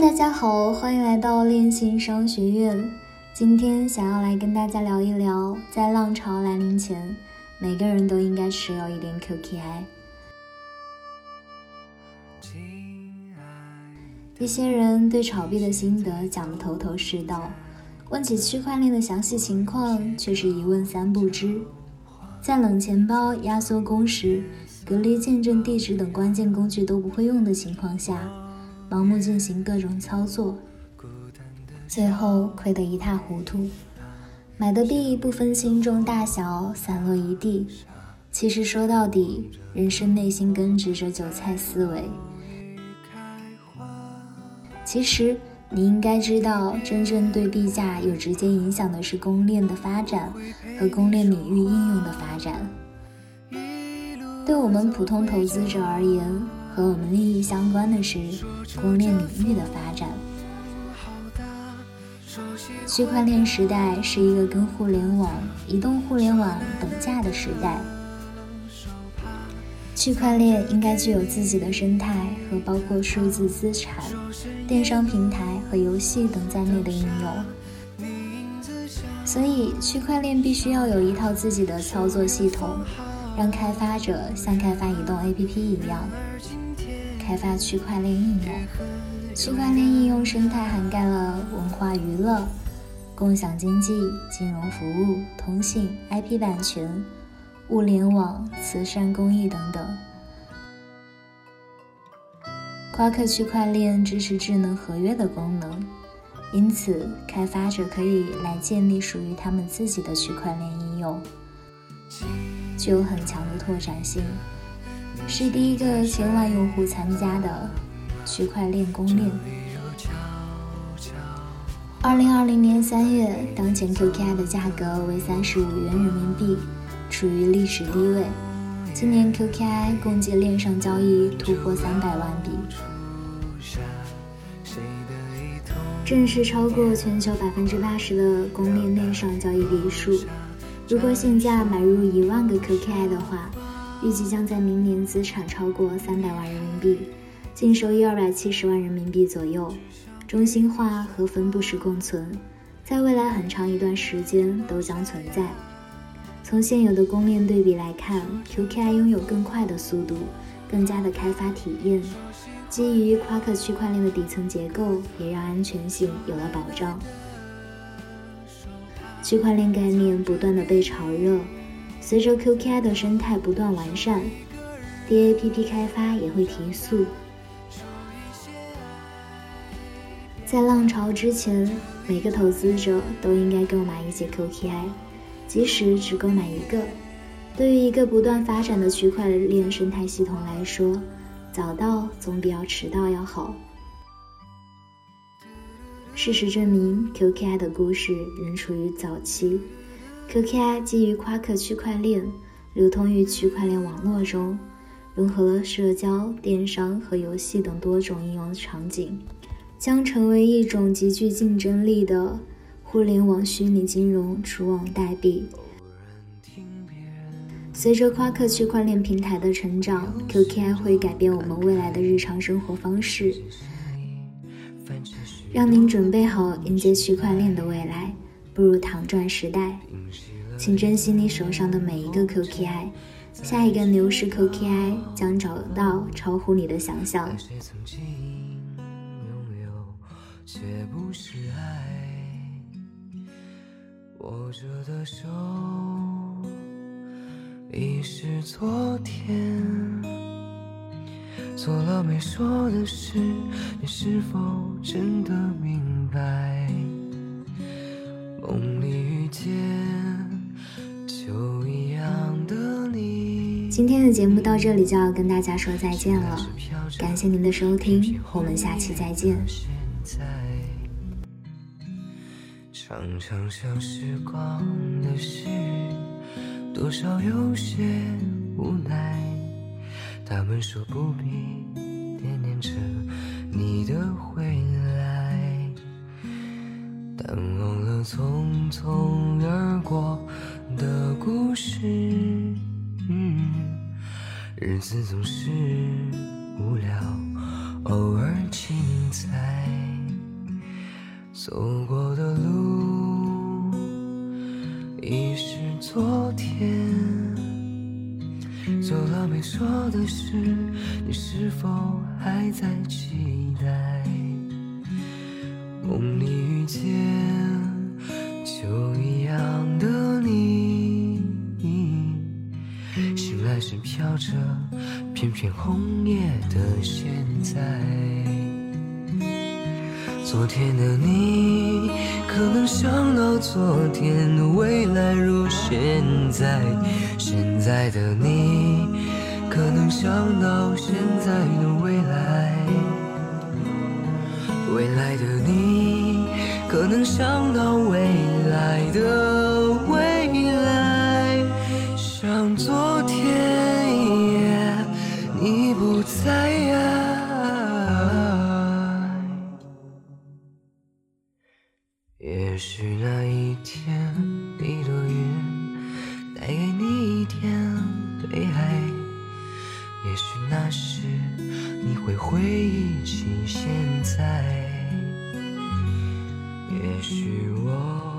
大家好，欢迎来到恋心商学院。今天想要来跟大家聊一聊，在浪潮来临前，每个人都应该持有一点 QKI。一些人对炒币的心得讲得头头是道，问起区块链的详细情况，却是一问三不知。在冷钱包、压缩工时、隔离见证地址等关键工具都不会用的情况下。盲目进行各种操作，最后亏得一塌糊涂。买的币不分轻重大小，散落一地。其实说到底，人生内心根植着韭菜思维。其实你应该知道，真正对币价有直接影响的是公链的发展和公链领域应用的发展。对我们普通投资者而言，和我们利益相关的是供应链领域的发展。区块链时代是一个跟互联网、移动互联网等价的时代。区块链应该具有自己的生态和包括数字资产、电商平台和游戏等在内的应用。所以，区块链必须要有一套自己的操作系统，让开发者像开发移动 APP 一样。开发区块链应用，区块链应用生态涵盖了文化娱乐、共享经济、金融服务、通信、IP 版权、物联网、慈善公益等等。夸克区块链支持智能合约的功能，因此开发者可以来建立属于他们自己的区块链应用，具有很强的拓展性。是第一个千万用户参加的区块链公链。二零二零年三月，当前 QKI 的价格为三十五元人民币，处于历史低位。今年 QKI 共计链上交易突破三百万笔，正式超过全球百分之八十的公链链上交易笔数。如果现价买入一万个 QKI 的话，预计将在明年资产超过三百万人民币，净收益二百七十万人民币左右。中心化和分布式共存，在未来很长一段时间都将存在。从现有的公链对比来看，QKI 拥有更快的速度，更加的开发体验。基于夸克区块链的底层结构，也让安全性有了保障。区块链概念不断的被炒热。随着 QKI 的生态不断完善，DAPP 开发也会提速。在浪潮之前，每个投资者都应该购买一些 QKI，即使只购买一个。对于一个不断发展的区块链生态系统来说，早到总比要迟到要好。事实证明，QKI 的故事仍处于早期。QKI 基于夸克区块链，流通于区块链网络中，融合了社交、电商和游戏等多种应用场景，将成为一种极具竞争力的互联网虚拟金融除网代币。随着夸克区块链平台的成长，QKI 会改变我们未来的日常生活方式，让您准备好迎接区块链的未来。步入糖钻时代，请珍惜你手上的每一个 QKI，下一个牛市 QKI 将找到超乎你的想象。却不是爱。握着的手已是昨天，做了没说的事，你是否真的今天的节目到这里就要跟大家说再见了，感谢您的收听，我们下期再见。常常想时光的事，多少有些无奈。他们说不必惦念着你的回来，但忘了。匆匆而过的故事，日子总是无聊，偶尔精彩。走过的路已是昨天，做了没说的事，你是否还在期待？着片片红叶的现在。昨天的你，可能想到昨天的未来如现在；现在的你，可能想到现在的未来；未来的你，可能想到未来的也许那一天，你的云带给你一点悲哀；也许那时，你会回忆起现在；也许我